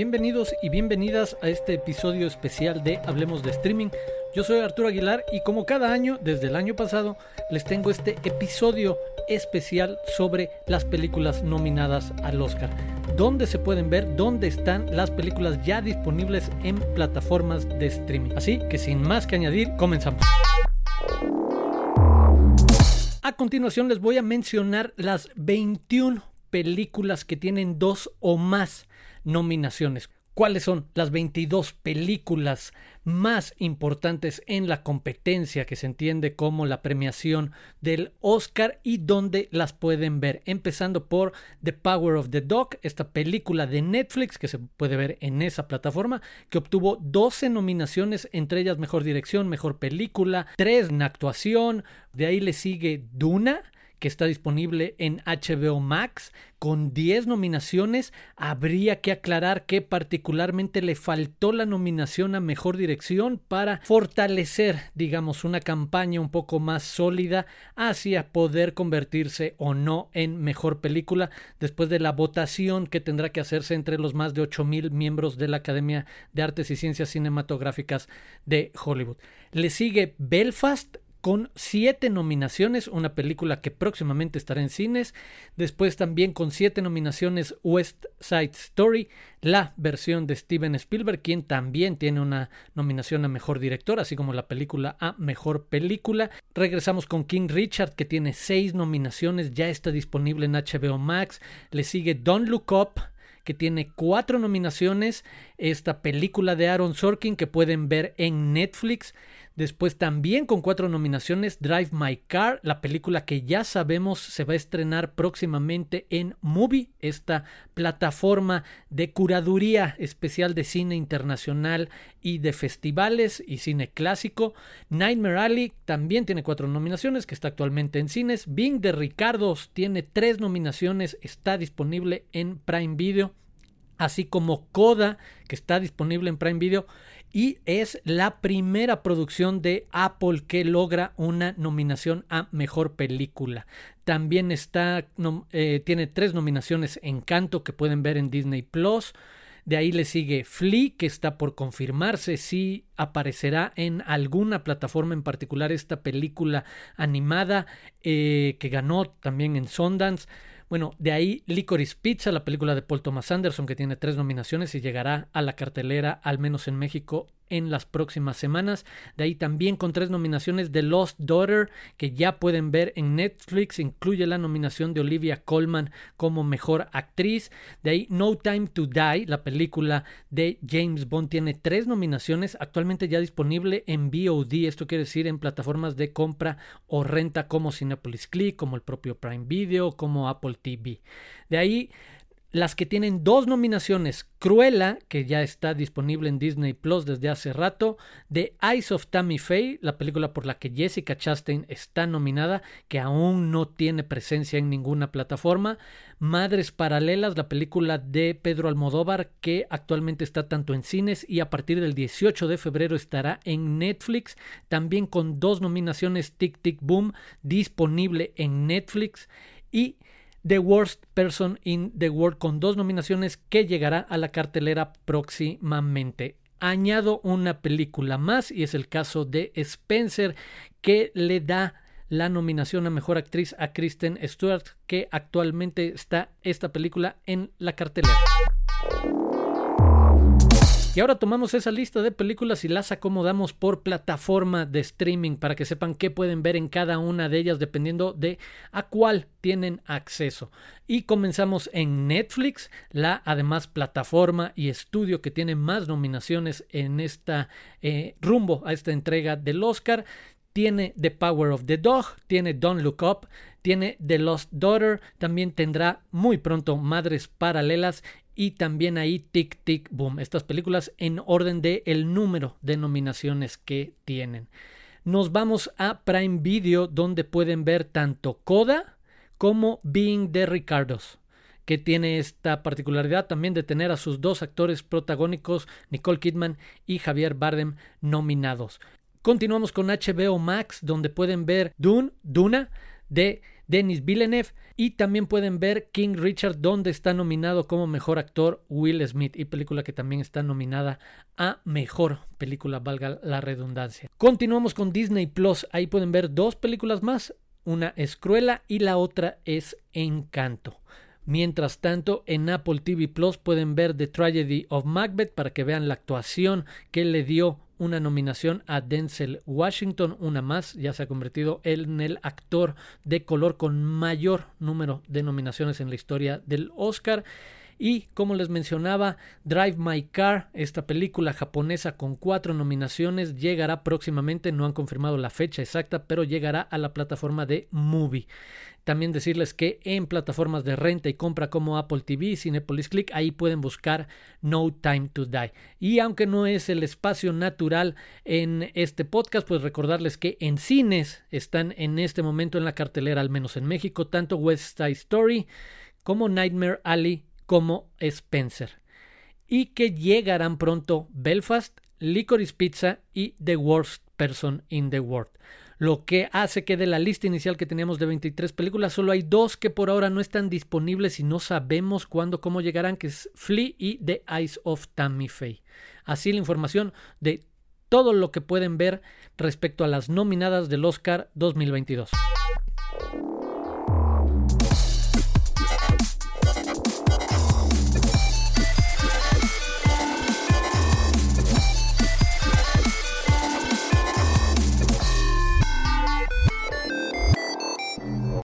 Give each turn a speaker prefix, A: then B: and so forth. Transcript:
A: bienvenidos y bienvenidas a este episodio especial de Hablemos de Streaming. Yo soy Arturo Aguilar y como cada año, desde el año pasado, les tengo este episodio especial sobre las películas nominadas al Oscar. Dónde se pueden ver, dónde están las películas ya disponibles en plataformas de streaming. Así que sin más que añadir, comenzamos. A continuación les voy a mencionar las 21 películas que tienen dos o más nominaciones. ¿Cuáles son las 22 películas más importantes en la competencia que se entiende como la premiación del Oscar y dónde las pueden ver? Empezando por The Power of the Dog, esta película de Netflix que se puede ver en esa plataforma, que obtuvo 12 nominaciones, entre ellas Mejor Dirección, Mejor Película, 3 en actuación, de ahí le sigue Duna que está disponible en HBO Max con 10 nominaciones. Habría que aclarar que particularmente le faltó la nominación a Mejor Dirección para fortalecer, digamos, una campaña un poco más sólida hacia poder convertirse o no en Mejor Película después de la votación que tendrá que hacerse entre los más de 8.000 miembros de la Academia de Artes y Ciencias Cinematográficas de Hollywood. Le sigue Belfast con siete nominaciones, una película que próximamente estará en cines. Después también con siete nominaciones West Side Story, la versión de Steven Spielberg, quien también tiene una nominación a Mejor Director, así como la película a Mejor Película. Regresamos con King Richard, que tiene seis nominaciones, ya está disponible en HBO Max. Le sigue Don't Look Up que tiene cuatro nominaciones, esta película de Aaron Sorkin que pueden ver en Netflix. Después también con cuatro nominaciones Drive My Car, la película que ya sabemos se va a estrenar próximamente en Movie, esta plataforma de curaduría especial de cine internacional y de festivales y cine clásico. Nightmare Alley también tiene cuatro nominaciones, que está actualmente en cines. Bing de Ricardos tiene tres nominaciones, está disponible en Prime Video así como Coda, que está disponible en Prime Video y es la primera producción de Apple que logra una nominación a mejor película. También está, eh, tiene tres nominaciones en canto que pueden ver en Disney Plus. De ahí le sigue Flea, que está por confirmarse si aparecerá en alguna plataforma en particular esta película animada eh, que ganó también en Sundance. Bueno, de ahí Licorice Pizza, la película de Paul Thomas Anderson, que tiene tres nominaciones y llegará a la cartelera, al menos en México, en las próximas semanas. De ahí también con tres nominaciones de Lost Daughter, que ya pueden ver en Netflix. Incluye la nominación de Olivia Colman como mejor actriz. De ahí No Time to Die, la película de James Bond, tiene tres nominaciones. Actualmente ya disponible en VOD, esto quiere decir en plataformas de compra o renta como Cinepolis Click, como el propio Prime Video, como Apple TV. De ahí las que tienen dos nominaciones, Cruella, que ya está disponible en Disney Plus desde hace rato, The Eyes of Tammy Faye, la película por la que Jessica Chastain está nominada, que aún no tiene presencia en ninguna plataforma, Madres Paralelas, la película de Pedro Almodóvar, que actualmente está tanto en cines y a partir del 18 de febrero estará en Netflix, también con dos nominaciones Tic Tic Boom, disponible en Netflix y The Worst Person in the World con dos nominaciones que llegará a la cartelera próximamente. Añado una película más y es el caso de Spencer que le da la nominación a mejor actriz a Kristen Stewart que actualmente está esta película en la cartelera. Y ahora tomamos esa lista de películas y las acomodamos por plataforma de streaming para que sepan qué pueden ver en cada una de ellas dependiendo de a cuál tienen acceso. Y comenzamos en Netflix, la además plataforma y estudio que tiene más nominaciones en esta eh, rumbo a esta entrega del Oscar. Tiene The Power of the Dog, tiene Don't Look Up, tiene The Lost Daughter, también tendrá muy pronto Madres Paralelas y también ahí Tic Tic Boom. Estas películas en orden de el número de nominaciones que tienen. Nos vamos a Prime Video donde pueden ver tanto Coda como Being the Ricardos que tiene esta particularidad también de tener a sus dos actores protagónicos, Nicole Kidman y Javier Bardem, nominados. Continuamos con HBO Max, donde pueden ver Dune, Duna, de Denis Villeneuve. Y también pueden ver King Richard, donde está nominado como mejor actor Will Smith. Y película que también está nominada a mejor película, valga la redundancia. Continuamos con Disney Plus. Ahí pueden ver dos películas más. Una es Cruella y la otra es Encanto. Mientras tanto, en Apple TV Plus pueden ver The Tragedy of Macbeth para que vean la actuación que le dio una nominación a Denzel Washington, una más, ya se ha convertido en el actor de color con mayor número de nominaciones en la historia del Oscar. Y como les mencionaba, Drive My Car, esta película japonesa con cuatro nominaciones, llegará próximamente, no han confirmado la fecha exacta, pero llegará a la plataforma de Movie. También decirles que en plataformas de renta y compra como Apple TV, Cinepolis Click, ahí pueden buscar No Time to Die. Y aunque no es el espacio natural en este podcast, pues recordarles que en cines están en este momento en la cartelera, al menos en México, tanto West Side Story como Nightmare Alley como Spencer. Y que llegarán pronto Belfast, Licorice Pizza y The Worst Person in the World lo que hace que de la lista inicial que teníamos de 23 películas solo hay dos que por ahora no están disponibles y no sabemos cuándo, cómo llegarán, que es Flea y The Eyes of Tammy Faye. Así la información de todo lo que pueden ver respecto a las nominadas del Oscar 2022.